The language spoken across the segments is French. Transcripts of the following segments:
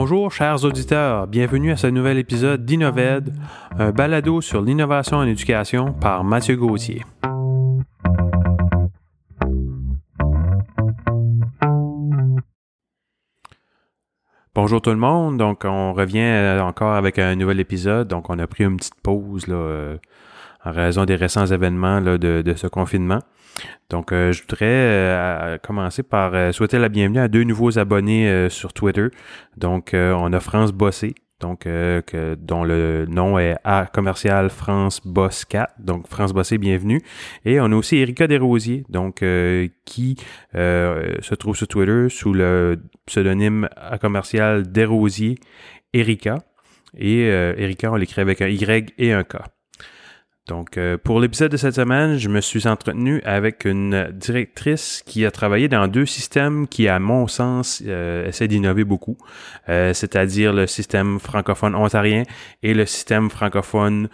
Bonjour chers auditeurs, bienvenue à ce nouvel épisode d'Innoved, un balado sur l'innovation en éducation par Mathieu Gauthier. Bonjour tout le monde, donc on revient euh, encore avec un nouvel épisode, donc on a pris une petite pause là, euh, en raison des récents événements de, ce confinement. Donc euh, je voudrais commencer par souhaiter la bienvenue à deux nouveaux abonnés sur Twitter. Donc on a France Bossé, donc euh, dont le nom est A commercial France Boss 4. Donc France Bossé, bienvenue. Et on a aussi Erika Desrosiers, donc euh, qui euh, se trouve sur Twitter sous le pseudonyme A commercial Desrosiers Erika. Et Erika, on l'écrit avec un Y et un K. Donc, euh, pour l'épisode de cette semaine, je me suis entretenu avec une directrice qui a travaillé dans deux systèmes qui, à mon sens, euh, essaient d'innover beaucoup, euh, c'est-à-dire le système francophone ontarien et le système francophone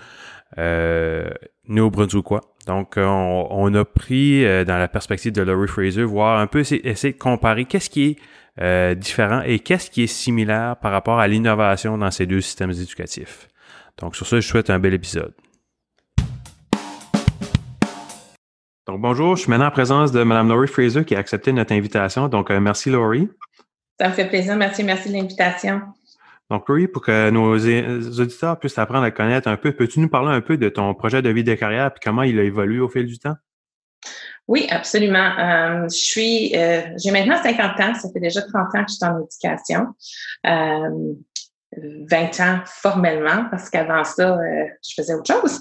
euh, néo-brunswickois. Donc, on, a pris dans la perspective de Laurie Fraser, voir un peu, essayer de comparer qu'est-ce qui est différent et qu'est-ce qui est similaire par rapport à l'innovation dans ces deux systèmes éducatifs. Donc, sur ce, je souhaite un bel épisode. Donc, bonjour, je suis maintenant en présence de Mme Laurie Fraser qui a accepté notre invitation. Donc, euh, merci Laurie. Ça me fait plaisir. Merci, merci de l'invitation. Donc, Laurie, pour que nos auditeurs puissent apprendre à connaître un peu, peux-tu nous parler un peu de ton projet de vie de carrière et comment il a évolué au fil du temps? Oui, absolument. Euh, je suis, euh, j'ai maintenant 50 ans. Ça fait déjà 30 ans que je suis en éducation. 20 ans formellement, parce qu'avant ça, je faisais autre chose.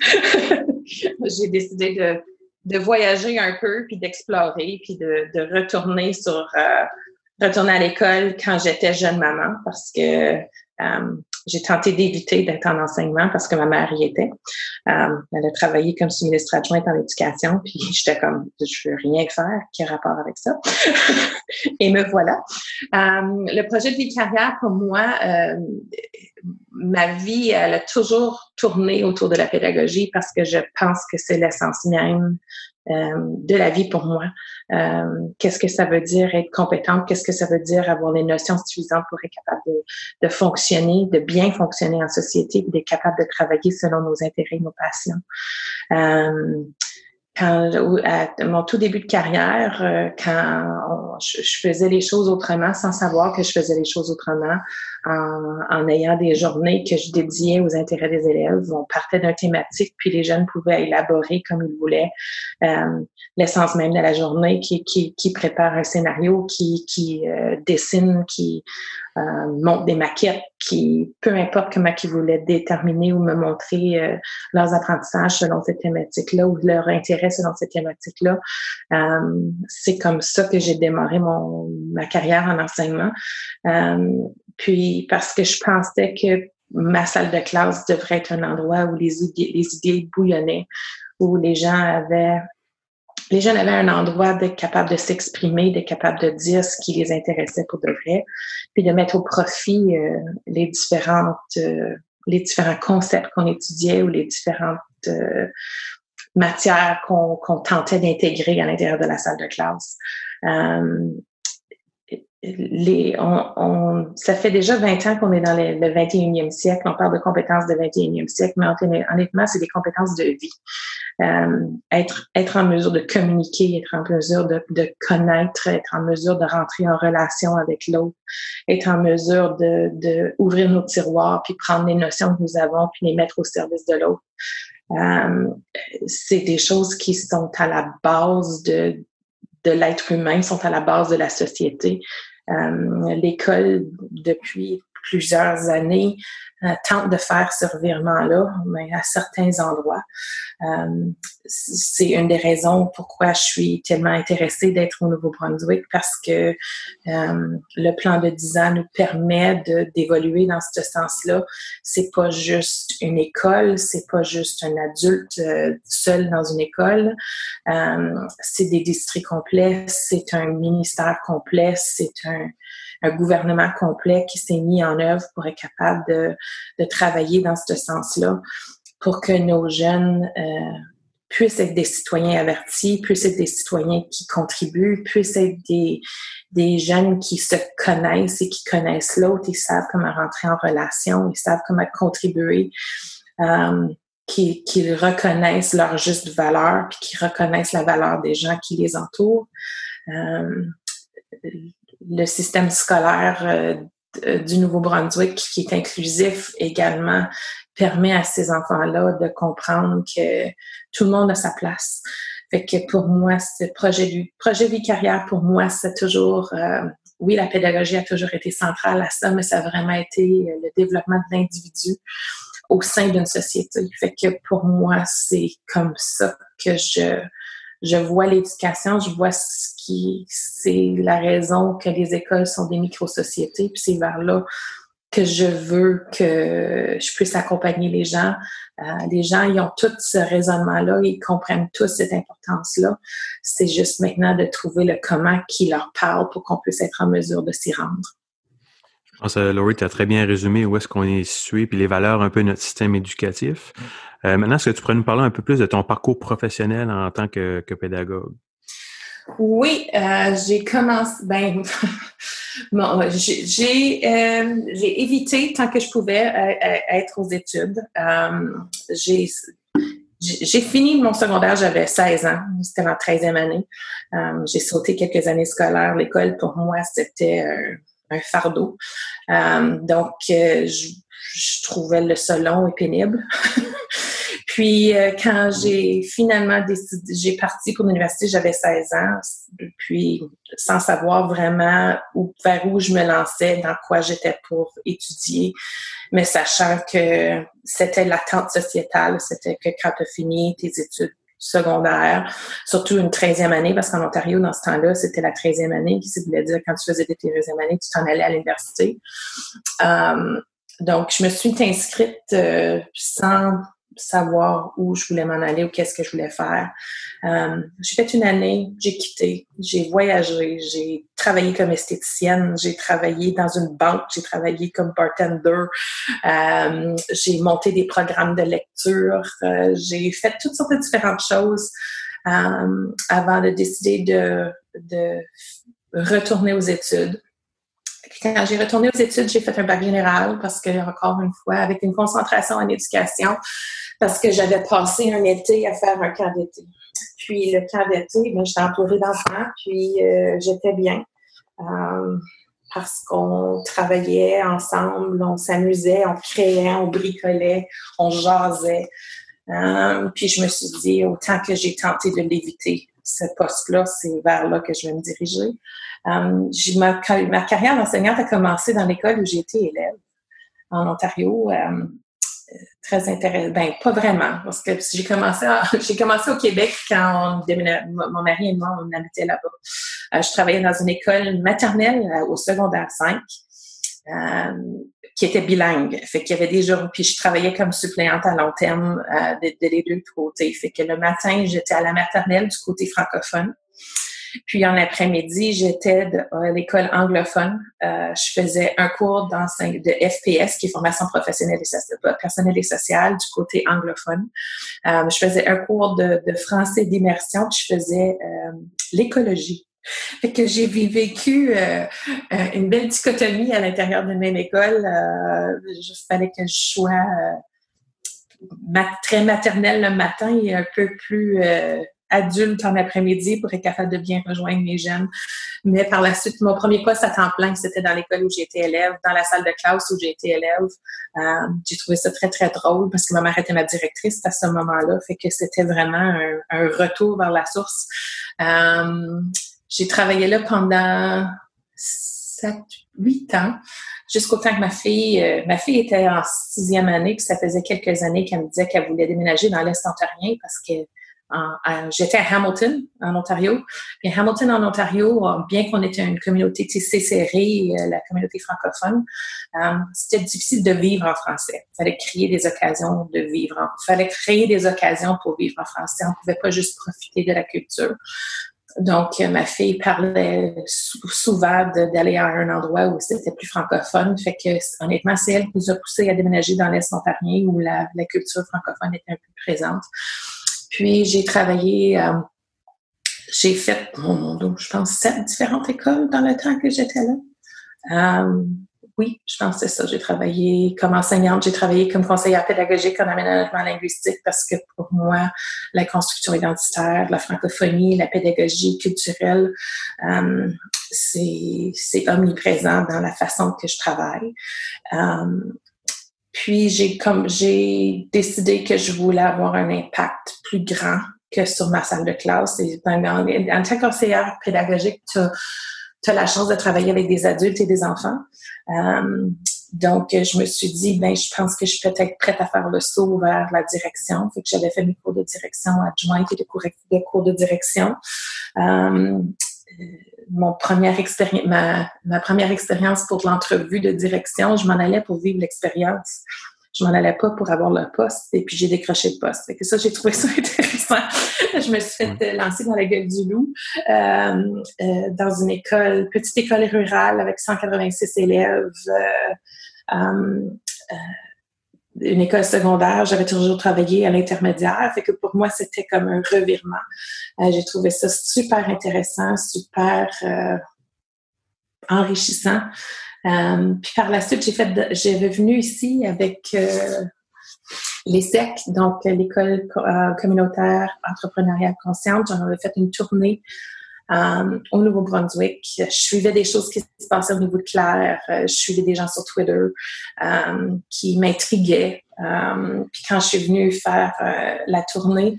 j'ai décidé de de voyager un peu, puis d'explorer, puis de, retourner sur euh, retourner à l'école quand j'étais jeune maman parce que euh, j'ai tenté d'éviter d'être en enseignement parce que ma mère y était. Euh, elle a travaillé comme sous-ministre adjointe en éducation, puis j'étais comme, je veux rien faire qui a rapport avec ça. Et me voilà. Euh, le projet de vie de carrière, pour moi, euh, ma vie, elle a toujours tourné autour de la pédagogie parce que je pense que c'est l'essence même de la vie pour moi. Euh, qu'est-ce que ça veut dire être compétente? Qu'est-ce que ça veut dire avoir les notions suffisantes pour être capable de, fonctionner, de bien fonctionner en société, d'être capable de travailler selon nos intérêts, nos passions? Euh, quand à mon tout début de carrière, euh, quand je, faisais les choses autrement sans savoir que je faisais les choses autrement, en, en, ayant des journées que je dédiais aux intérêts des élèves, on partait d'un thématique, puis les jeunes pouvaient élaborer comme ils voulaient euh, l'essence même de la journée, qui, qui, qui prépare un scénario, qui, qui euh, dessine, qui euh, montre des maquettes, qui, peu importe comment ils voulaient déterminer ou me montrer euh, leurs apprentissages selon cette thématique-là ou leur intérêt selon cette thématique-là. Euh, c'est comme ça que j'ai démarré mon, ma carrière en enseignement. puis parce que je pensais que ma salle de classe devrait être un endroit où les idées, bouillonnaient, où les gens avaient les jeunes avaient un endroit d'être capable de s'exprimer, d'être capable de dire ce qui les intéressait pour de vrai, puis de mettre au profit euh, les différentes, euh, les différents concepts qu'on étudiait ou les différentes euh, matières qu'on tentait d'intégrer à l'intérieur de la salle de classe. Les, on, on, ça fait déjà 20 ans qu'on est dans le, le 21e siècle. On parle de compétences de 21e siècle, mais honnêtement, c'est des compétences de vie euh, être, être en mesure de communiquer, être en mesure de, de connaître, être en mesure de rentrer en relation avec l'autre, être en mesure de, de ouvrir nos tiroirs, puis prendre les notions que nous avons, puis les mettre au service de l'autre. Euh, c'est des choses qui sont à la base de, de l'être humain, sont à la base de la société. Euh, L'école, depuis plusieurs années, euh, tente de faire ce revirement-là, mais à certains endroits. Euh, c'est une des raisons pourquoi je suis tellement intéressée d'être au Nouveau-Brunswick parce que euh, le plan de 10 ans nous permet d'évoluer dans ce sens-là. C'est pas juste une école, c'est pas juste un adulte seul dans une école. c'est des districts complets, c'est un ministère complet, c'est un un gouvernement complet qui s'est mis en œuvre pour être capable de, travailler dans ce sens-là pour que nos jeunes euh, puissent être des citoyens avertis, puissent être des citoyens qui contribuent, puissent être des, des jeunes qui se connaissent et qui connaissent l'autre, ils savent comment rentrer en relation, ils savent comment contribuer, euh, qu'ils reconnaissent leur juste valeur, puis qu'ils reconnaissent la valeur des gens qui les entourent. Euh, le système scolaire euh, du Nouveau-Brunswick, qui est inclusif également, permet à ces enfants-là de comprendre que tout le monde a sa place. Fait que pour moi, ce projet du projet vie carrière, pour moi, c'est toujours euh, oui, la pédagogie a toujours été centrale à ça, mais ça a vraiment été euh, le développement de l'individu au sein d'une société. Fait que pour moi, c'est comme ça que je je vois l'éducation, je vois ce qui c'est la raison que les écoles sont des micro-sociétés, puis c'est vers là que je veux que je puisse accompagner les gens. Euh, les gens, ils ont tout ce raisonnement-là, ils comprennent tous cette importance-là. C'est juste maintenant de trouver le comment qui leur parle pour qu'on puisse être en mesure de s'y rendre. Je pense, euh, Laurie, tu as très bien résumé où est-ce qu'on est situé, puis les valeurs un peu de notre système éducatif. Euh, maintenant, est-ce que tu pourrais nous parler un peu plus de ton parcours professionnel en tant que, que pédagogue? Oui, euh, j'ai commencé. Ben, bon, j'ai euh, j'ai évité tant que je pouvais euh, être aux études. j'ai j'ai fini mon secondaire, j'avais 16 ans, c'était ma 13e année. j'ai sauté quelques années scolaires. L'école, pour moi, c'était un, fardeau. donc, je, je, trouvais le salon et pénible. Puis euh, quand j'ai finalement décidé, j'ai parti pour l'université, j'avais 16 ans, puis sans savoir vraiment vers où je me lançais, dans quoi j'étais pour étudier, mais sachant que c'était l'attente sociétale, c'était que quand tu as fini tes études secondaires, surtout une 13e année, parce qu'en Ontario, dans ce temps-là, c'était la 13e année, qui voulait dire quand tu faisais tes 13e année, tu t'en allais à l'université. Euh, donc, je me suis inscrite euh, sans savoir où je voulais m'en aller ou qu'est-ce que je voulais faire. Euh, j'ai fait une année, j'ai quitté, j'ai voyagé, j'ai travaillé comme esthéticienne, j'ai travaillé dans une banque, j'ai travaillé comme bartender, euh, j'ai monté des programmes de lecture, euh, j'ai fait toutes sortes de différentes choses euh, avant de décider de, de retourner aux études. Quand j'ai retourné aux études, j'ai fait un bac général parce que, encore une fois, avec une concentration en éducation, parce que j'avais passé un été à faire un camp d'été. Puis le camp d'été, ben, j'étais entourée d'enfants, puis euh, j'étais bien. Euh, parce qu'on travaillait ensemble, on s'amusait, on créait, on bricolait, on jasait. Euh, puis je me suis dit, autant que j'ai tenté de l'éviter, ce poste-là, c'est vers là que je vais me diriger. ma, ma, carrière d'enseignante a commencé dans l'école où j'ai été élève en Ontario très intéressant. Ben, pas vraiment, parce que j'ai commencé, commencé au Québec quand on mon mari et moi, on habitait là-bas. Euh, je travaillais dans une école maternelle euh, au secondaire 5. Euh, qui était bilingue. Fait qu'il y avait des jours, puis je travaillais comme suppléante à long terme de, de, les deux côtés. Fait que le matin, j'étais à la maternelle du côté francophone. Puis en après-midi, j'étais à l'école anglophone. Euh, je faisais un cours de FPS, qui est formation professionnelle et personnelle et sociale du côté anglophone. Euh, je faisais un cours de, français d'immersion, puis je faisais euh, l'écologie. Fait que j'ai vécu une belle dichotomie à l'intérieur de même école. il fallait que je sois très maternelle le matin et un peu plus adulte en après-midi pour être capable de bien rejoindre mes jeunes. Mais par la suite, mon premier poste à temps plein, c'était dans l'école où j'étais élève, dans la salle de classe où été élève. Euh, j'ai trouvé ça très, très drôle parce que ma mère était ma directrice à ce moment-là. Fait que c'était vraiment un, retour vers la source. Euh, j'ai travaillé là pendant sept, huit ans, jusqu'au temps que ma fille, euh, ma fille était en sixième année, puis ça faisait quelques années qu'elle me disait qu'elle voulait déménager dans l'Est ontarien parce que j'étais à Hamilton, en Ontario. Et Hamilton, en Ontario, bien qu'on était une communauté tissée serrée, euh, la communauté francophone, euh, c'était difficile de vivre en français. Il fallait créer des occasions de vivre. Il fallait créer des occasions pour vivre en français. On ne pouvait pas juste profiter de la culture. Donc, euh, ma fille parlait souvent d'aller à un endroit où c'était plus francophone. Fait que, honnêtement, c'est elle qui nous a poussé à déménager dans l'Est ontarien où la, culture francophone était un peu présente. Puis j'ai travaillé, euh, j'ai fait, oh je pense, sept différentes écoles dans le temps que j'étais là. Euh, oui, je pense que c'est ça. J'ai travaillé comme enseignante, j'ai travaillé comme conseillère pédagogique en aménagement linguistique parce que pour moi, la construction identitaire, la francophonie, la pédagogie culturelle, euh, c'est omniprésent dans la façon que je travaille. Euh, puis j'ai comme j'ai décidé que je voulais avoir un impact plus grand que sur ma salle de classe. Et en, en tant conseillère pédagogique, tu tu as la chance de travailler avec des adultes et des enfants. Euh, donc, je me suis dit, ben, je pense que je suis peut-être prête à faire le saut vers la direction. Fait que j'avais fait mes cours de direction adjointe et des cours, de cours de direction. Euh, mon ma, ma première expérience pour l'entrevue de direction, je m'en allais pour vivre l'expérience je m'en allais pas pour avoir le poste et puis j'ai décroché le poste. Fait que ça, j'ai trouvé ça intéressant. je me suis fait lancer dans la gueule du loup euh, euh, dans une école, petite école rurale avec 186 élèves. Euh, une école secondaire, j'avais toujours travaillé à l'intermédiaire, fait que pour moi c'était comme un revirement. j'ai trouvé ça super intéressant, super enrichissant. Euh, puis par la suite, j'ai fait, j'avais venu ici avec euh, l'ESSEC, donc l'école euh, communautaire entrepreneuriale consciente. J'en avais fait une tournée euh, au Nouveau-Brunswick. Je suivais des choses qui se passaient au niveau de Claire. je suivais des gens sur Twitter qui m'intriguaient. puis quand je suis venue faire la tournée,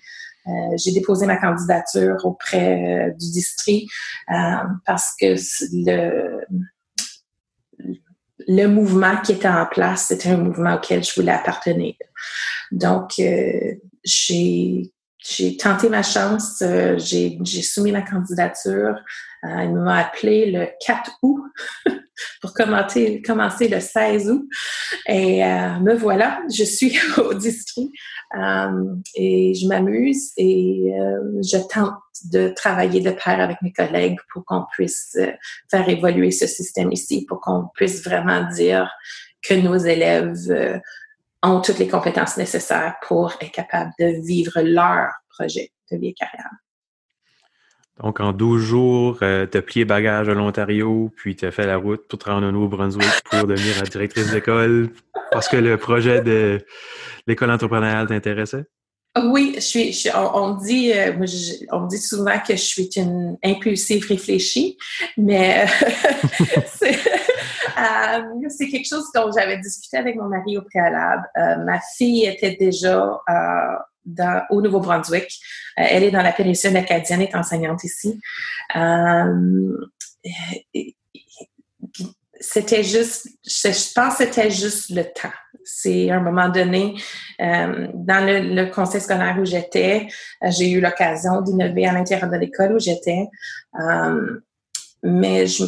j'ai déposé ma candidature auprès du district parce que le le mouvement qui était en place, c'était un mouvement auquel je voulais appartenir. Donc, euh, j'ai tenté ma chance, euh, j'ai soumis ma candidature. Euh, il m'a appelé le 4 août pour commencer, le 16 août. Et me voilà, je suis au district et je m'amuse et je tente de travailler de pair avec mes collègues pour qu'on puisse euh, faire évoluer ce système ici, pour qu'on puisse vraiment dire que nos élèves euh, ont toutes les compétences nécessaires pour être capables de vivre leur projet de vie et carrière. Donc, en 12 jours, euh, tu as plié bagage à l'Ontario, puis tu as fait la route pour te rendre au Nouveau-Brunswick pour devenir directrice d'école parce que le projet de l'école entrepreneuriale t'intéressait? Oui, je suis. on, dit, euh, on dit souvent que je suis une impulsive réfléchie, mais euh, c'est quelque chose dont j'avais discuté avec mon mari au préalable. Euh, ma fille était déjà au Nouveau-Brunswick. elle est dans la péninsule acadienne, est enseignante ici. c'était juste, je pense que c'était juste le temps c'est un moment donné, euh, dans le, conseil scolaire où j'étais, euh, j'ai eu l'occasion d'innover à l'intérieur de l'école où j'étais. Euh, mais je,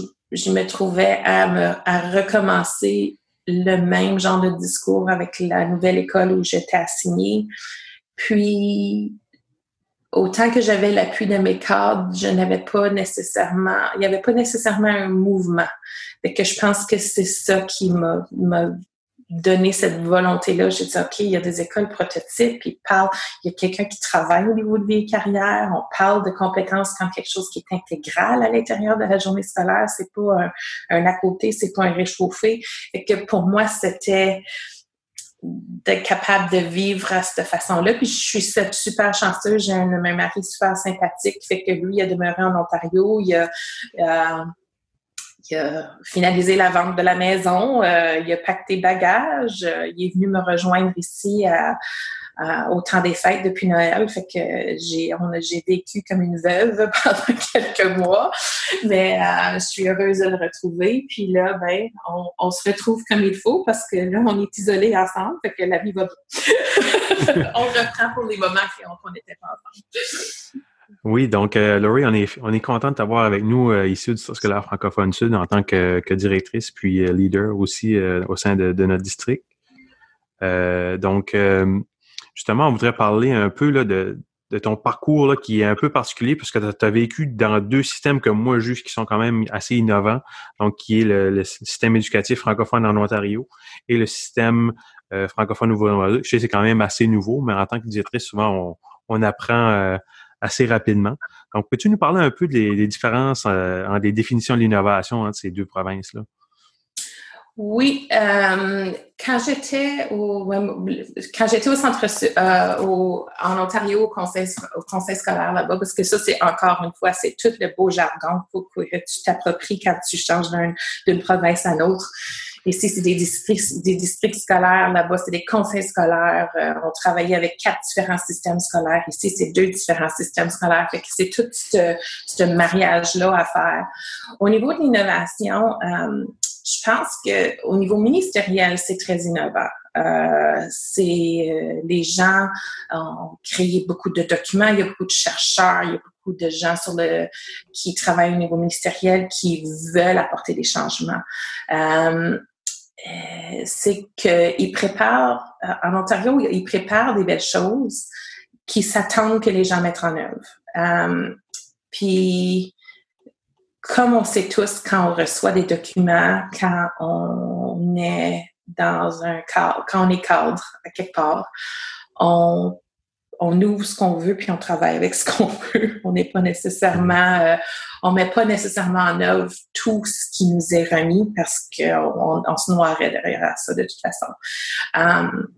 me trouvais à recommencer le même genre de discours avec la nouvelle école où j'étais assignée. Puis, autant que j'avais l'appui de mes cadres, je n'avais pas nécessairement, il n'y avait pas nécessairement un mouvement. Et que je pense que c'est ça qui m'a donner cette volonté-là. J'ai dit, OK, il y a des écoles prototypes, il parle, il y a quelqu'un qui travaille au niveau des carrières, on parle de compétences comme quelque chose qui est intégral à l'intérieur de la journée scolaire, c'est pas un, un, à côté, c'est pas un réchauffé. Et que pour moi, c'était d'être capable de vivre à cette façon-là. Puis je suis super chanceuse, j'ai un, mari super sympathique fait que lui, il a demeuré en Ontario, il a... Euh, finalisé la vente de la maison, euh, il a pacté bagages, euh, il est venu me rejoindre ici au temps des fêtes depuis Noël. Fait que j'ai j'ai vécu comme une veuve pendant quelques mois, mais euh, je suis heureuse de le retrouver. Puis là, ben, on, se retrouve comme il faut parce que là, on est isolés ensemble, fait que la vie va on reprend pour les moments qu'on n'était pas ensemble. Oui, donc euh, Laurie, on est, on est content de t'avoir avec nous euh, ici District scolaire francophone sud en tant que, que directrice puis euh, leader aussi euh, au sein de, de, notre district. donc, justement, on voudrait parler un peu de, ton parcours qui est un peu particulier parce que tu as, vécu dans deux systèmes que moi juge qui sont quand même assez innovants, donc qui est le, système éducatif francophone en Ontario et le système francophone nouveau Je sais c'est quand même assez nouveau, mais en tant que directrice, souvent on on apprend assez rapidement. Donc, peux-tu nous parler un peu des, différences en des définitions de l'innovation entre ces deux provinces-là? Oui, euh, quand j'étais au quand j'étais au centre euh, au, en Ontario au conseil au conseil scolaire là-bas, parce que ça c'est encore une fois c'est tout le beau jargon que tu t'appropries quand tu changes d'une province à l'autre. Ici, c'est des districts, scolaires. Là-bas, c'est des conseils scolaires. Euh, on travaillait avec quatre différents systèmes scolaires. Ici, c'est deux différents systèmes scolaires. Fait que c'est tout ce, ce mariage-là à faire. Au niveau de l'innovation, euh, je pense que au niveau ministériel, c'est très innovant. Euh, c'est les gens ont créé beaucoup de documents, il y a beaucoup de chercheurs, il y a beaucoup de gens sur le qui travaillent au niveau ministériel qui veulent apporter des changements. Euh c'est qu'ils préparent en Ontario, ils préparent des belles choses qui s'attendent que les gens mettent en œuvre. puis comme on sait tous, quand on reçoit des documents, quand on est dans un cadre, quand on est cadre à quelque part, on, on ouvre ce qu'on veut puis on travaille avec ce qu'on veut. On n'est pas nécessairement, euh, on met pas nécessairement en œuvre tout ce qui nous est remis parce qu'on on se noirait derrière ça de toute façon. Um,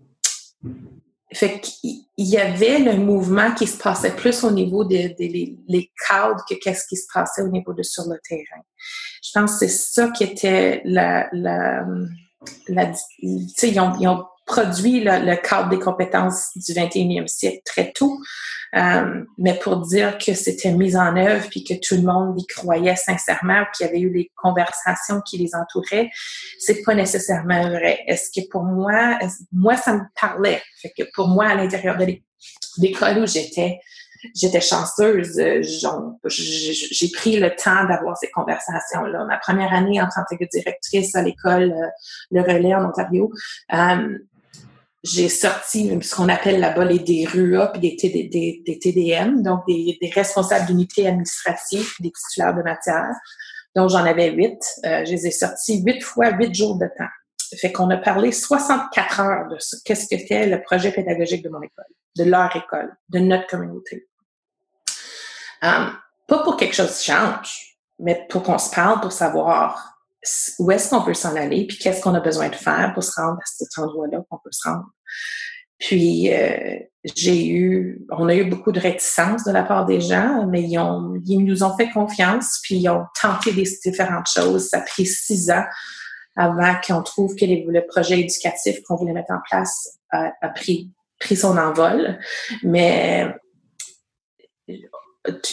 fait qu'il y avait le mouvement qui se passait plus au niveau des de, les cadres que qu'est-ce qui se passait au niveau de sur le terrain. Je pense que c'est ça qui était la, la, la tu sais, ils ont, ils ont produit le, cadre des compétences du 21e siècle très tôt, euh, mais pour dire que c'était mis en œuvre puis que tout le monde y croyait sincèrement, qu'il y avait eu des conversations qui les entouraient, c'est pas nécessairement vrai. Est-ce que pour moi, moi ça me parlait, fait que pour moi à l'intérieur de l'école où j'étais, j'étais chanceuse. J'ai pris le temps d'avoir ces conversations-là. Ma première année en tant que directrice à l'école euh, Le Relais en Ontario, euh, j'ai sorti ce qu'on appelle là-bas les DRUA puis des, des, TDM, donc des, responsables d'unité administrative, des titulaires de matière. Donc, j'en avais huit. Euh, je les ai sortis huit fois huit jours de temps. Fait qu'on a parlé 64 heures de ce qu'est-ce que c'était le projet pédagogique de mon école, de leur école, de notre communauté. Um, pas pour quelque chose change, mais pour qu'on se parle, pour savoir où est-ce qu'on peut s'en aller, puis qu'est-ce qu'on a besoin de faire pour se rendre à cet endroit-là qu'on peut se rendre. Puis euh, j'ai eu, on a eu beaucoup de réticence de la part des gens, mais ils, ont, ils nous ont fait confiance, puis ils ont tenté des différentes choses. Ça a pris six ans avant qu'on trouve que le projet éducatif qu'on voulait mettre en place a, a pris, pris son envol. Mais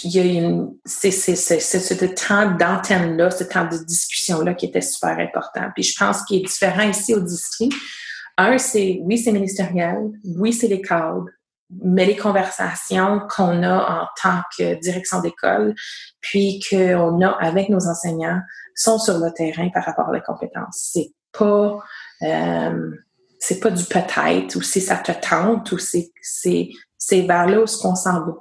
il y a une, c'est, ce temps d'antenne-là, ce temps de discussion-là qui était super important. Puis je pense qu'il est différent ici au district. Un, c'est, oui, c'est ministériel, oui, c'est les cadres, mais les conversations qu'on a en tant que direction d'école, puis qu'on a avec nos enseignants, sont sur le terrain par rapport à compétences. C'est pas, euh, c'est pas du peut-être, ou si ça te tente, ou c'est, c'est, c'est vers là où qu'on s'en va.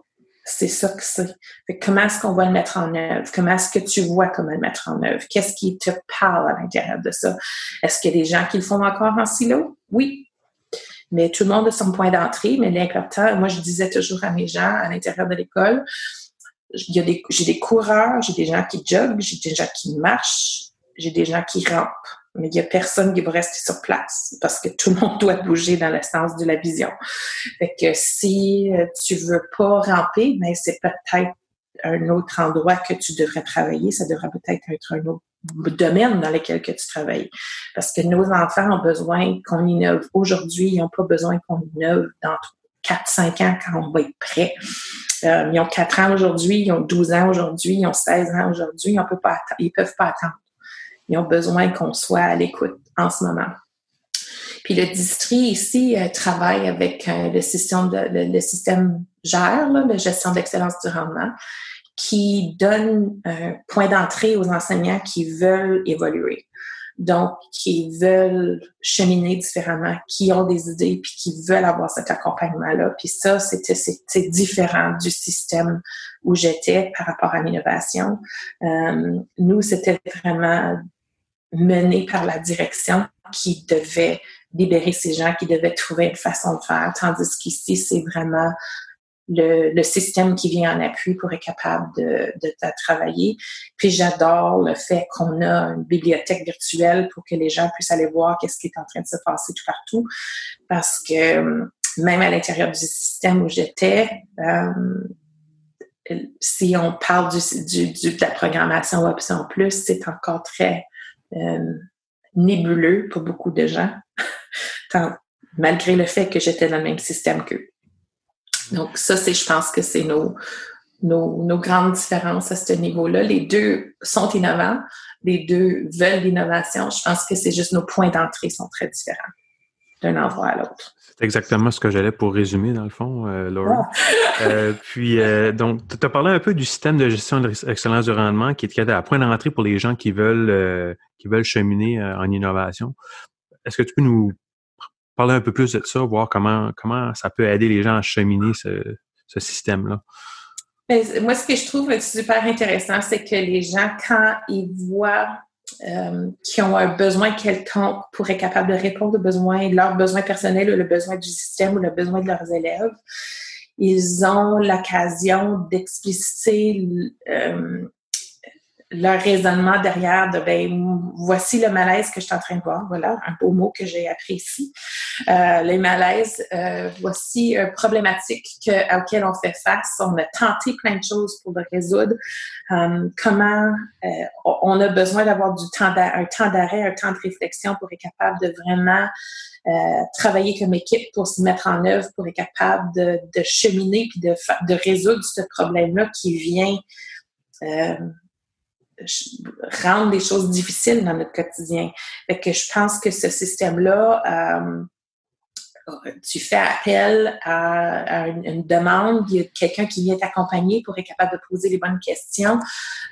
C'est ça que c'est. Comment est-ce qu'on va le mettre en œuvre? Comment est-ce que tu vois comment le mettre en œuvre? Qu'est-ce qui te parle à l'intérieur de ça? Est-ce qu'il y a des gens qui le font encore en silo? Oui. Mais tout le monde a son point d'entrée, mais l'important, moi, je disais toujours à mes gens à l'intérieur de l'école, j'ai des, des coureurs, j'ai des gens qui joguent, j'ai des gens qui marchent, j'ai des gens qui rampent mais il n'y a personne qui va rester sur place parce que tout le monde doit bouger dans le sens de la vision. Fait que si euh, tu veux pas ramper, mais ben, c'est peut-être un autre endroit que tu devrais travailler. Ça devrait peut-être être un autre domaine dans lequel que tu travailles. Parce que nos enfants ont besoin qu'on innove aujourd'hui. Ils n'ont pas besoin qu'on innove dans 4-5 ans quand on va être prêt. Euh, ils ont 4 ans aujourd'hui, ils ont 12 ans aujourd'hui, ils ont 16 ans aujourd'hui. Ils ne peuvent pas attendre. Ils ont besoin qu'on soit à l'écoute en ce moment. Puis le district ici euh, travaille avec euh, le système de, le, système GER, là, de gestion d'excellence du rendement, qui donne un point d'entrée aux enseignants qui veulent évoluer. Donc, qui veulent cheminer différemment, qui ont des idées, puis qui veulent avoir cet accompagnement-là. Puis ça, c'était différent du système où j'étais par rapport à l'innovation. Euh, nous, c'était vraiment mené par la direction qui devait libérer ces gens, qui devait trouver une façon de faire. Tandis qu'ici, c'est vraiment le, système qui vient en appui pour être capable de, de, travailler. Puis j'adore le fait qu'on a une bibliothèque virtuelle pour que les gens puissent aller voir qu'est-ce qui est en train de se passer tout partout. Parce que euh, même à l'intérieur du système où j'étais, euh, si on parle du, du, de la programmation Option Plus, c'est encore très nébuleux pour beaucoup de gens, malgré le fait que j'étais dans le même système qu'eux. Donc, ça, c'est, je pense que c'est nos, nos, nos, grandes différences à ce niveau-là. Les deux sont innovants, les deux veulent l'innovation. Je pense que c'est juste nos points d'entrée sont très différents d'un endroit à l'autre. C'est exactement ce que j'allais pour résumer, dans le fond, euh, Laura. Ah. euh, puis, euh, donc, tu as parlé un peu du système de gestion de l'excellence du rendement qui est à point d'entrée pour les gens qui veulent, euh, qui veulent cheminer en innovation. Est-ce que tu peux nous parler un peu plus de ça, voir comment, comment ça peut aider les gens à cheminer ce, ce système-là? Ben, moi, ce que je trouve super intéressant, c'est que les gens, quand ils voient euh, qu'ils ont un besoin quelconque pour être capable de répondre aux besoins, leurs besoins personnels ou le besoin du système ou le besoin de leurs élèves, ils ont l'occasion d'expliciter euh, leur raisonnement derrière de ben voici le malaise que je suis en train de voir. Voilà un beau mot que j'ai appris ici. Euh, les malaises euh, voici une problématique que, auquel on fait face. On a tenté plein de choses pour le résoudre. Euh, comment euh, on a besoin d'avoir du temps un temps d'arrêt un temps de réflexion pour être capable de vraiment euh, travailler comme équipe pour se mettre en œuvre pour être capable de, de cheminer puis de, de résoudre ce problème là qui vient euh, rendre les choses difficiles dans notre quotidien. Fait que je pense que ce système-là, euh, tu fais appel à, une, demande, il y a quelqu'un qui vient t'accompagner pour être capable de poser les bonnes questions,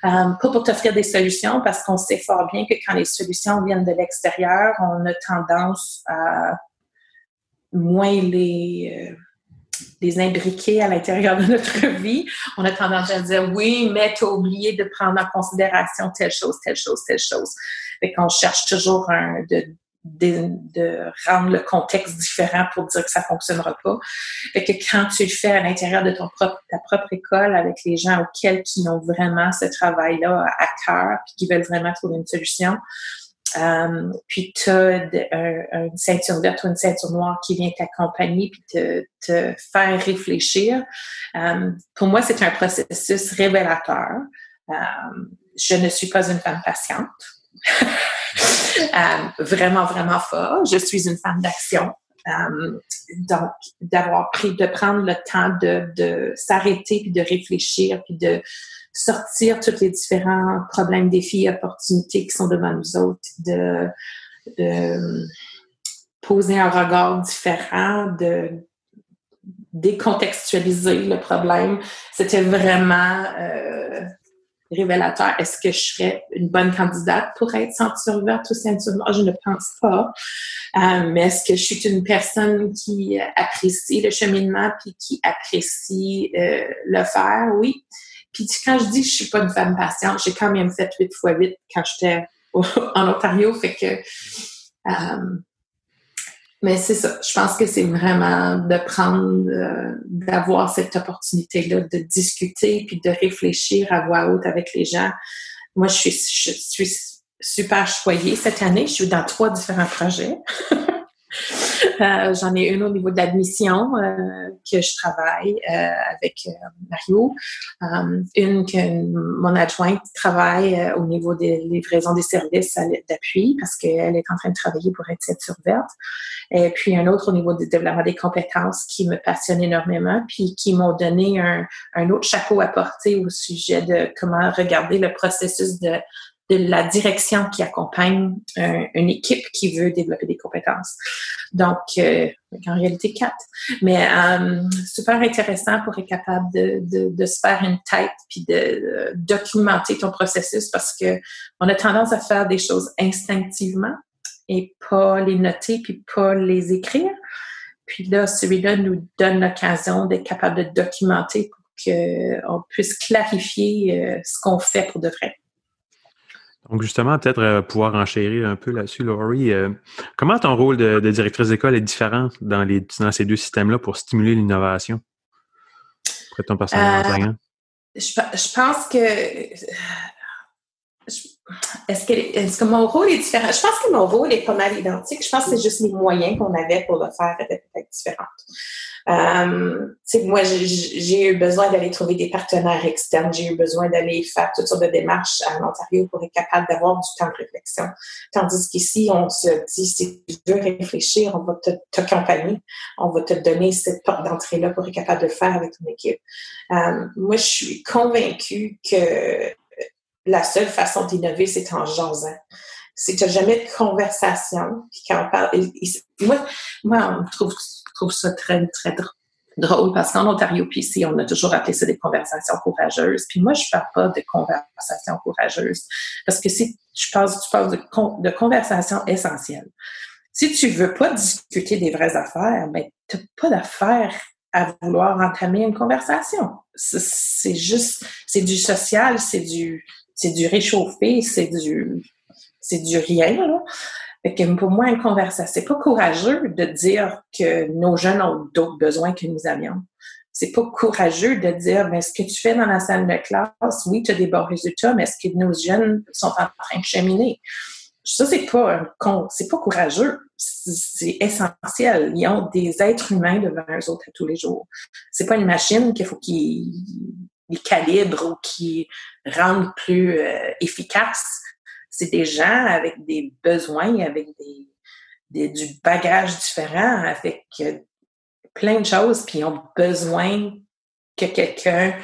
euh, pas pour t'offrir des solutions, parce qu'on sait fort bien que quand les solutions viennent de l'extérieur, on a tendance à moins les... Euh, les imbriquer à l'intérieur de notre vie, on a tendance à dire oui, mais tu as oublié de prendre en considération telle chose, telle chose, telle chose. Fait qu'on cherche toujours de, de, rendre le contexte différent pour dire que ça fonctionnera pas. Fait que quand tu le fais à l'intérieur de ton propre, ta propre école avec les gens auxquels qui ont vraiment ce travail-là à cœur puis qui veulent vraiment trouver une solution, euh, puis tu as une ceinture verte ou une ceinture noire qui vient t'accompagner puis te, te, faire réfléchir. Euh, pour moi, c'est un processus révélateur. Euh, je ne suis pas une femme patiente. vraiment, vraiment fort. Je suis une femme d'action. Donc, d'avoir pris, de prendre le temps de, de s'arrêter puis de réfléchir puis de sortir tous les différents problèmes, défis, opportunités qui sont devant nous autres, de, de poser un regard différent, de décontextualiser le problème. C'était vraiment euh, révélateur. Est-ce que je serais une bonne candidate pour être ceinture verte ou ceinture noire? Je ne pense pas. Euh, mais est-ce que je suis une personne qui apprécie le cheminement puis qui apprécie euh, le faire? Oui. Puis quand je dis que je suis pas une femme patiente, j'ai quand même fait 8 fois 8 quand j'étais en Ontario, fait que euh, mais c'est ça. Je pense que c'est vraiment de prendre, euh, d'avoir cette opportunité-là de discuter puis de réfléchir à voix haute avec les gens. Moi, je suis, je suis super choyée cette année. Je suis dans trois différents projets. Euh, j'en ai une au niveau de l'admission euh, que je travaille euh, avec Mario, une que mon adjointe travaille au niveau des livraisons des services d'appui parce qu'elle est en train de travailler pour être ceinture verte. Et puis un autre au niveau du développement des compétences qui me passionne énormément, puis qui m'ont donné un autre chapeau à porter au sujet de comment regarder le processus de de la direction qui accompagne euh, une équipe qui veut développer des compétences. Donc, euh, en réalité, quatre. Mais euh, super intéressant pour être capable de, de, de, se faire une tête puis de, documenter ton processus parce que on a tendance à faire des choses instinctivement et pas les noter puis pas les écrire. Puis là, celui-là nous donne l'occasion d'être capable de documenter pour qu'on puisse clarifier ce qu'on fait pour de vrai. Donc, justement, peut-être euh, pouvoir enchérir un peu là-dessus, Laurie. Euh, comment ton rôle de, directrice d'école est différent dans, les, dans ces deux systèmes-là pour stimuler l'innovation? Après ton personnage enseignant? Je, pense que est-ce que, mon rôle est différent? Je pense que mon rôle est pas mal identique. Je pense que c'est juste les moyens qu'on avait pour le faire étaient peut-être différents. Euh, moi, j'ai eu besoin d'aller trouver des partenaires externes. J'ai eu besoin d'aller faire toutes sortes de démarches à Ontario pour être capable d'avoir du temps de réflexion. Tandis qu'ici, on se dit, si tu veux réfléchir, on va t'accompagner. On va te donner cette porte d'entrée-là pour être capable de le faire avec ton équipe. Euh, moi, je suis convaincue que la seule façon d'innover, c'est en jasant. C'est que jamais de conversation. Puis quand on parle, moi, moi, on trouve, trouve ça très, très drôle parce qu'en Ontario, puis ici, on a toujours appelé ça des conversations courageuses. Puis moi, je parle pas de conversations courageuses parce que si je pense, tu parles de, de conversations essentielles. Si tu veux pas discuter des vraies affaires, ben, t'as pas d'affaires à vouloir entamer une conversation. C'est juste, c'est du social, c'est du, c'est du réchauffé, c'est du, c'est du rien, là. Fait que pour moi, une conversation, c'est pas courageux de dire que nos jeunes ont d'autres besoins que nous avions. C'est pas courageux de dire, mais ce que tu fais dans la salle de classe, oui, tu as des bons résultats, mais est-ce que nos jeunes sont en train de cheminer? Ça, c'est pas, c'est pas courageux. C'est essentiel. Ils ont des êtres humains devant eux autres à tous les jours. C'est pas une machine qu'il faut qu'ils les calibrent ou qui rendent plus euh, efficaces. C'est des gens avec des besoins, avec des, du bagage différent, avec euh, plein de choses, puis ils ont besoin que quelqu'un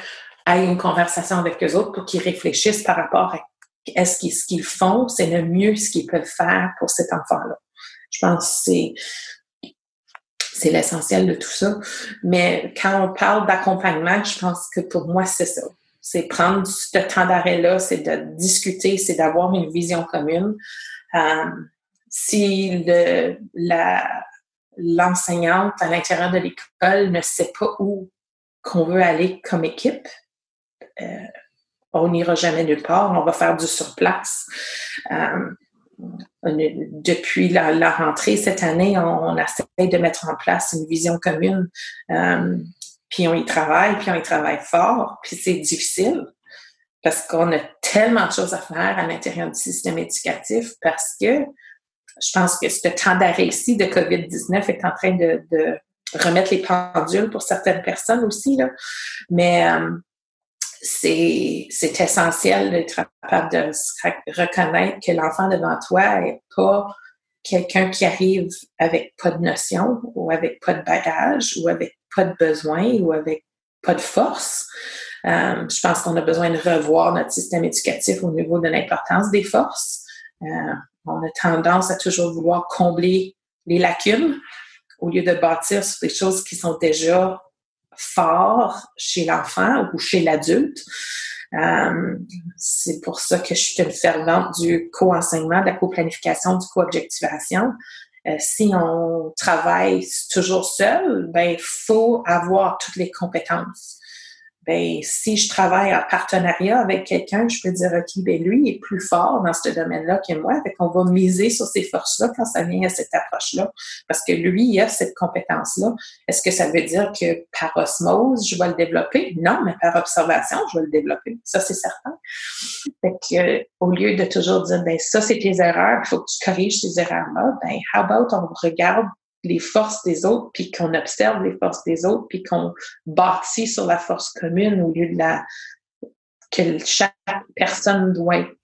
ait une conversation avec eux autres pour qu'ils réfléchissent par rapport à est-ce ce qu'ils font, c'est le mieux ce qu'ils peuvent faire pour cet enfant-là. Je pense que c'est c'est l'essentiel de tout ça. Mais quand on parle d'accompagnement, je pense que pour moi, c'est ça. C'est prendre ce temps d'arrêt-là, c'est de discuter, c'est d'avoir une vision commune. Euh, si l'enseignante à l'intérieur de l'école ne sait pas où qu'on veut aller comme équipe, euh, on n'ira jamais nulle part, on va faire du surplace. Euh, depuis la, rentrée cette année, on, essaie de mettre en place une vision commune. Euh, puis on y travaille, puis on y travaille fort, puis c'est difficile parce qu'on a tellement de choses à faire à l'intérieur du système éducatif parce que je pense que ce temps d'arrêt ici de COVID-19 est en train de, remettre les pendules pour certaines personnes aussi. Là. Mais euh, c'est, c'est essentiel d'être capable de reconnaître que l'enfant devant toi n'est pas quelqu'un qui arrive avec pas de notion ou avec pas de bagage ou avec pas de besoin ou avec pas de force. Euh, je pense qu'on a besoin de revoir notre système éducatif au niveau de l'importance des forces. Euh, on a tendance à toujours vouloir combler les lacunes au lieu de bâtir sur des choses qui sont déjà fort chez l'enfant ou chez l'adulte. Euh, c'est pour ça que je suis une fervente du co-enseignement, de la co-planification, du co-objectivation. Euh, si on travaille toujours seul, ben faut avoir toutes les compétences ben, si je travaille en partenariat avec quelqu'un, je peux dire, OK, ben, lui est plus fort dans ce domaine-là que moi. Fait qu'on va miser sur ces forces-là quand ça vient à cette approche-là. Parce que lui, il a cette compétence-là. Est-ce que ça veut dire que par osmose, je vais le développer? Non, mais par observation, je vais le développer. Ça, c'est certain. Fait euh, au lieu de toujours dire, ben, ça, c'est tes erreurs, il faut que tu corriges ces erreurs-là, ben, how about on regarde les forces des autres, puis qu'on observe les forces des autres, puis qu'on bâtit sur la force commune au lieu de la que chaque personne doit être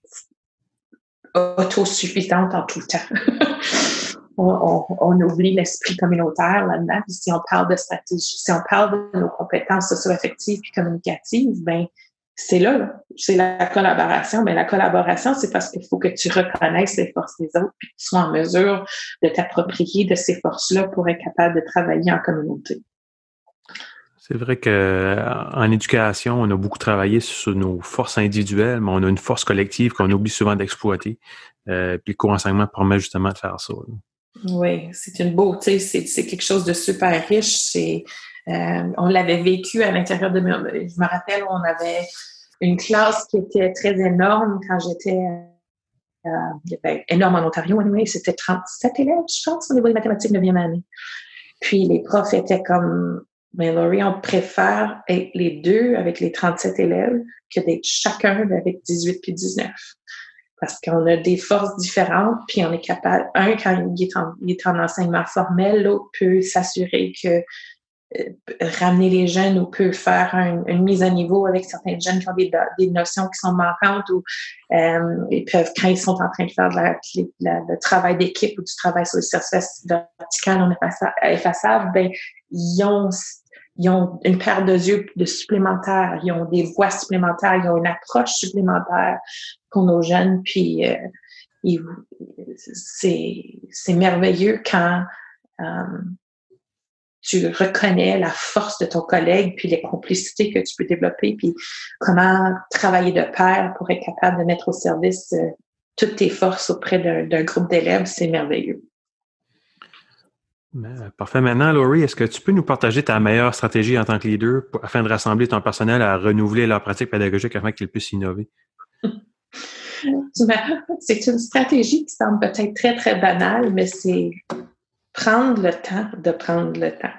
autosuffisante en tout temps. on, oublie l'esprit communautaire là-dedans. Si on parle de stratégie, si on parle de nos compétences socio-affectives et communicatives, ben c'est là, c'est la collaboration. Mais la collaboration, c'est parce qu'il faut que tu reconnaisses les forces des autres puis que tu sois en mesure de t'approprier de ces forces-là pour être capable de travailler en communauté. C'est vrai qu'en éducation, on a beaucoup travaillé sur nos forces individuelles, mais on a une force collective qu'on oublie souvent d'exploiter. Euh, puis le co-enseignement permet justement de faire ça. Oui, c'est une beauté, c'est quelque chose de super riche. C'est euh, on l'avait vécu à l'intérieur de... Je me rappelle, on avait une classe qui était très énorme quand j'étais... Euh, énorme en Ontario, anyway, c'était 37 élèves, je pense, au niveau des mathématiques 9e année. Puis les profs étaient comme Mais Laurie, on préfère être les deux avec les 37 élèves que d'être chacun avec 18 puis 19. Parce qu'on a des forces différentes, puis on est capable, un, quand il est en, enseignement formel, l'autre peut s'assurer que euh, ramener les jeunes ou peut faire une mise à niveau avec certains jeunes qui ont des, notions qui sont manquantes ou euh, ils peuvent, quand ils sont en train de faire le travail d'équipe ou du travail sur les surfaces verticales non effaçables, ben, ils ont, ils ont une paire de yeux de supplémentaires, ils ont des voix supplémentaires, ils ont une approche supplémentaire pour nos jeunes, puis euh, c'est merveilleux quand euh, tu reconnais la force de ton collègue, puis les complicités que tu peux développer, puis comment travailler de pair pour être capable de mettre au service euh, toutes tes forces auprès d'un groupe d'élèves, c'est merveilleux. Ben, parfait. Maintenant, Laurie, est-ce que tu peux nous partager ta meilleure stratégie en tant que leader afin de rassembler ton personnel à renouveler leur pratique pédagogique afin qu'ils puissent innover? C'est une stratégie qui semble peut-être très, très banale, mais c'est prendre le temps de prendre le temps.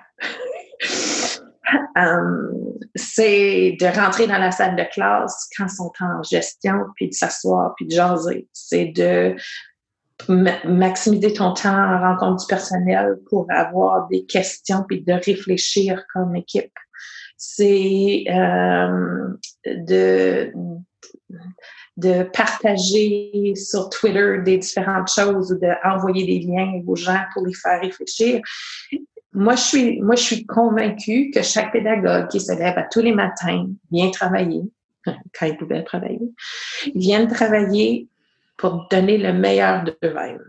Euh, c'est de rentrer dans la salle de classe quand ils sont en gestion, puis de s'asseoir, puis de jaser. C'est de maximiser ton temps en rencontre du personnel pour avoir des questions, puis de réfléchir comme équipe. C'est de de partager sur Twitter des différentes choses ou d'envoyer des liens aux gens pour les faire réfléchir. Moi, je suis, moi, je suis convaincue que chaque pédagogue qui se lève à tous les matins vient travailler, quand il pouvait travailler, vient travailler pour donner le meilleur d'eux-mêmes.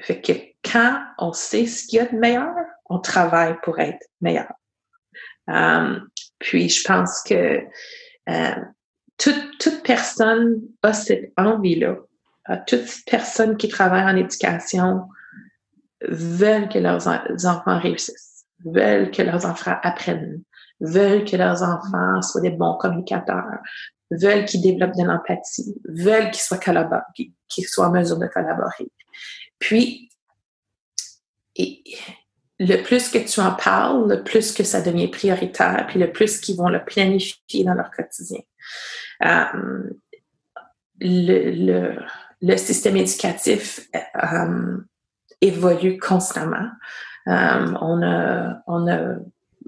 Fait que quand on sait ce qu'il y a de meilleur, on travaille pour être meilleur. Euh, puis, je pense que euh, toute, toute personne a cette envie-là. Euh, toute personne qui travaille en éducation veulent que leurs enfants réussissent, veulent que leurs enfants apprennent, veulent que leurs enfants soient des bons communicateurs, veulent qu'ils développent de l'empathie, veulent qu'ils soient qu'ils soient en mesure de collaborer. Puis, le plus que tu en parles, le plus que ça devient prioritaire, puis le plus qu'ils vont le planifier dans leur quotidien. Euh, le, le, système éducatif euh, évolue constamment. Euh, on a, on a,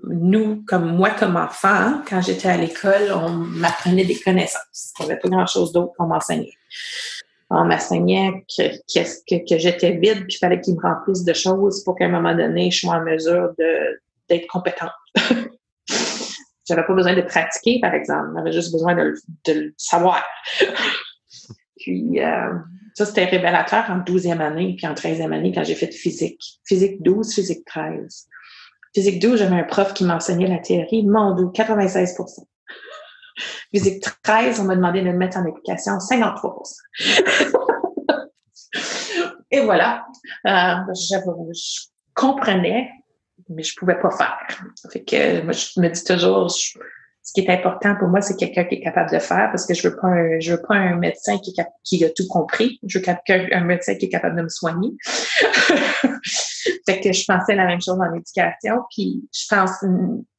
nous, comme moi, comme enfant, quand j'étais à l'école, on m'apprenait des connaissances. Il n'y avait pas grand-chose d'autre qu'on m'enseignait. On m'enseignait que, que, que, j'étais vide, puis il fallait qu'il me remplisse de choses pour qu'à un moment donné, je sois en mesure d'être compétente. J'avais pas besoin de pratiquer, par exemple. J'avais juste besoin de, le savoir. puis, euh, ça, c'était révélateur en 12e année, puis en 13e année, quand j'ai fait physique. Physique 12, physique 13. Physique 12, j'avais un prof qui m'enseignait la théorie. Mon Dieu, 96% Physique 13, on m'a demandé de le mettre en application, 53% Et voilà. Euh, je comprenais mais je pouvais pas faire. Fait que moi, je me dis toujours, ce qui est important pour moi, c'est quelqu'un qui est capable de faire parce que je veux pas un, je veux pas un médecin qui, qui a tout compris. Je veux quelqu'un, un médecin qui est capable de me soigner. fait que je pensais la même chose dans l'éducation. Puis je pense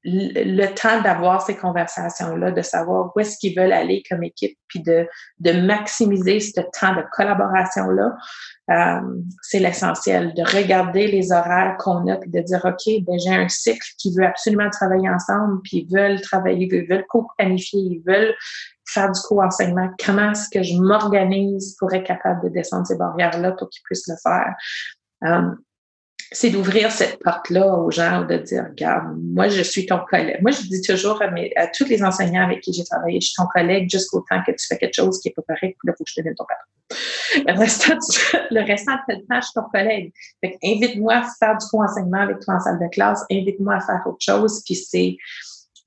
le, temps d'avoir ces conversations-là, de savoir où est-ce qu'ils veulent aller comme équipe, puis de, de maximiser ce temps de collaboration-là, euh, c'est l'essentiel. De regarder les horaires qu'on a, puis de dire, OK, ben, j'ai un cycle qui veut absolument travailler ensemble, puis ils veulent travailler, ils veulent co-planifier, ils veulent faire du co-enseignement. Comment est-ce que je m'organise pour être capable de descendre ces barrières-là pour qu'ils puissent le faire? Euh, c'est d'ouvrir cette porte-là aux gens, de dire, regarde, moi, je suis ton collègue. Moi, je dis toujours à, tous les enseignants avec qui j'ai travaillé, je suis ton collègue jusqu'au temps que tu fais quelque chose qui est pas correct, puis là, faut que je te donne ton patron. Le restant, le restant de temps, je suis ton collègue. Fait invite-moi à faire du co-enseignement avec toi en salle de classe, invite-moi à faire autre chose, puis c'est,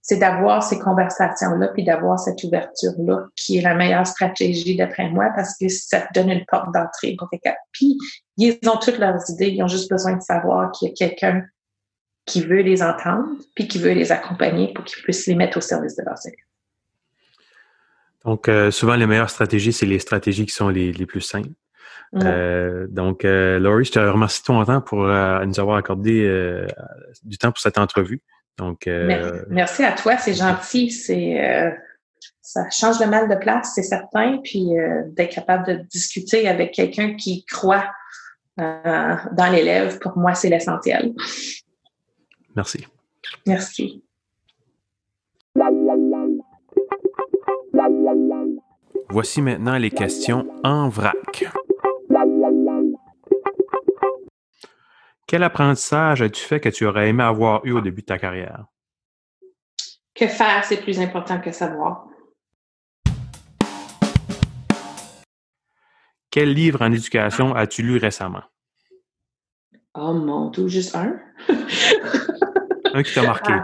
c'est d'avoir ces conversations-là, puis d'avoir cette ouverture-là, qui est la meilleure stratégie d'après moi, parce que ça te donne une porte d'entrée pour quelqu'un. Puis, ils ont toutes leurs idées, ils ont juste besoin de savoir qu'il y a quelqu'un qui veut les entendre, puis qui veut les accompagner pour qu'ils puissent les mettre au service de leurs élèves. Donc, euh, souvent, les meilleures stratégies, c'est les stratégies qui sont les, plus simples. Euh, donc, euh, Laurie, je te remercie de ton temps pour nous avoir accordé du temps pour cette entrevue. Donc, Merci à toi, c'est gentil. C'est ça change le mal de place, c'est certain. Puis d'être capable de discuter avec quelqu'un qui croit dans l'élève, pour moi, c'est l'essentiel. Merci. Merci. Voici maintenant les questions en vrac. Quel apprentissage as-tu fait que tu aurais aimé avoir eu au début de ta carrière? Que faire, c'est plus important que savoir. Quel livre en éducation as-tu lu récemment? Oh mon Dieu, juste un? un qui t'a marqué.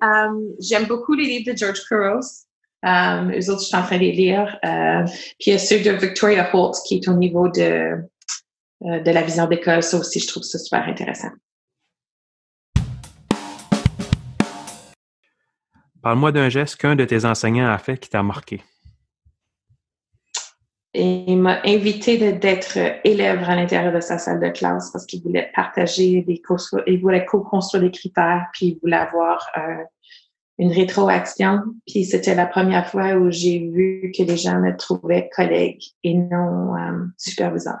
Ah. Um, j'aime beaucoup les livres de George Couros. Um, eux autres, je suis en train de les lire. Euh, puis il y a ceux de Victoria Holt qui est au niveau de, de la vision d'école. Ça aussi, je trouve ça super intéressant. Parle-moi d'un geste qu'un de tes enseignants a fait qui t'a marqué. Et il m'a invité d'être élève à l'intérieur de sa salle de classe parce qu'il voulait partager des il voulait co-construire des critères, puis il voulait avoir euh, une rétroaction. Puis c'était la première fois où j'ai vu que les gens me trouvaient collègue et non euh, superviseur.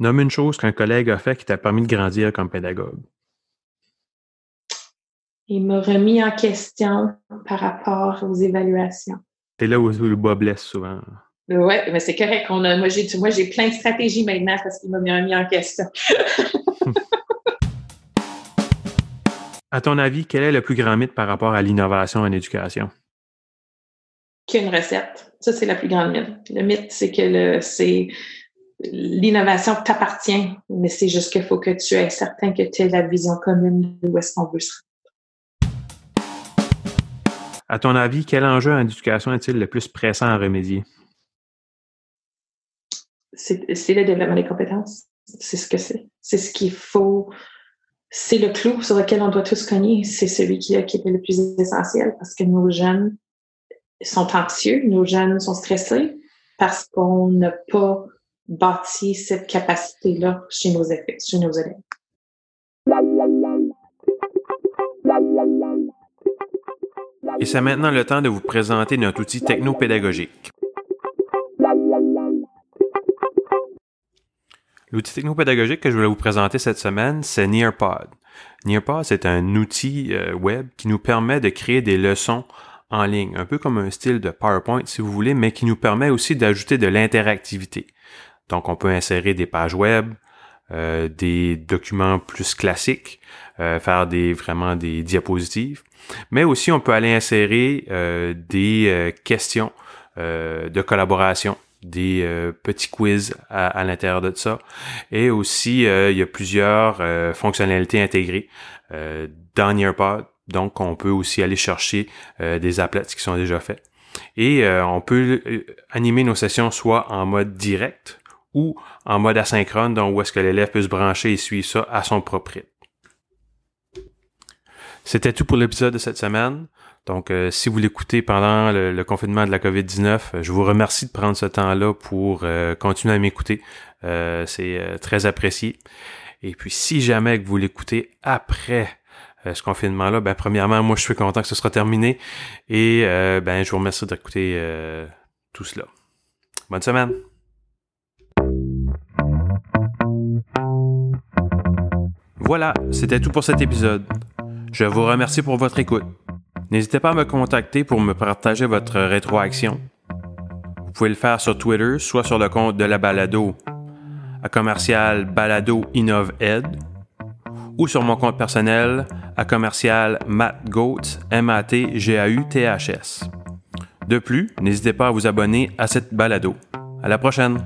Nomme une chose qu'un collègue a fait qui t'a permis de grandir comme pédagogue. Il m'a remis en question par rapport aux évaluations. C'est là où, le bas blesse souvent. Oui, mais c'est correct. On a, moi, j'ai, moi, j'ai plein de stratégies maintenant parce qu'il m'a remis en question. À ton avis, quel est le plus grand mythe par rapport à l'innovation en éducation? Qu'il y a une recette. Ça, c'est la plus grande mythe. Le mythe, c'est que le, c'est l'innovation t'appartient, mais c'est juste qu'il faut que tu aies certain que tu aies la vision commune de où est-ce qu'on veut se rendre. À ton avis, quel enjeu en éducation est-il le plus pressant à remédier? C'est, c'est le développement des compétences. C'est ce que c'est. C'est ce qu'il faut c'est le clou sur lequel on doit tous cogner. C'est celui qui, qui est le plus essentiel parce que nos jeunes sont anxieux, nos jeunes sont stressés parce qu'on n'a pas bâti cette capacité-là chez nos, chez nos élèves. Et c'est maintenant le temps de vous présenter notre outil technopédagogique. L'outil technopédagogique que je voulais vous présenter cette semaine, c'est Nearpod. Nearpod, c'est un outil euh, web qui nous permet de créer des leçons en ligne, un peu comme un style de PowerPoint si vous voulez, mais qui nous permet aussi d'ajouter de l'interactivité. Donc, on peut insérer des pages web, euh, des documents plus classiques, euh, faire des vraiment des diapositives, mais aussi on peut aller insérer des questions de collaboration des euh, petits quiz à, l'intérieur de ça. Et aussi, euh, il y a plusieurs euh, fonctionnalités intégrées dans Nearpod. Donc, on peut aussi aller chercher des applets qui sont déjà faits. Et on peut animer nos sessions soit en mode direct ou en mode asynchrone, donc où est-ce que l'élève peut se brancher et suivre ça à son propre rythme. C'était tout pour l'épisode de cette semaine. Donc, euh, si vous l'écoutez pendant le, confinement de la COVID-19, euh, je vous remercie de prendre ce temps-là pour euh, continuer à m'écouter. c'est très apprécié. Et puis, si jamais que vous l'écoutez après ce confinement-là, ben, premièrement, moi, je suis content que ce sera terminé. Et ben, je vous remercie d'écouter tout cela. Bonne semaine! Voilà, c'était tout pour cet épisode. Je vous remercie pour votre écoute. N'hésitez pas à me contacter pour me partager votre rétroaction. Vous pouvez le faire sur Twitter, soit sur le compte de la balado à commercial balado ed ou sur mon compte personnel à commercial matgoats m a t g a u t h s. De plus, n'hésitez pas à vous abonner à cette balado. À la prochaine.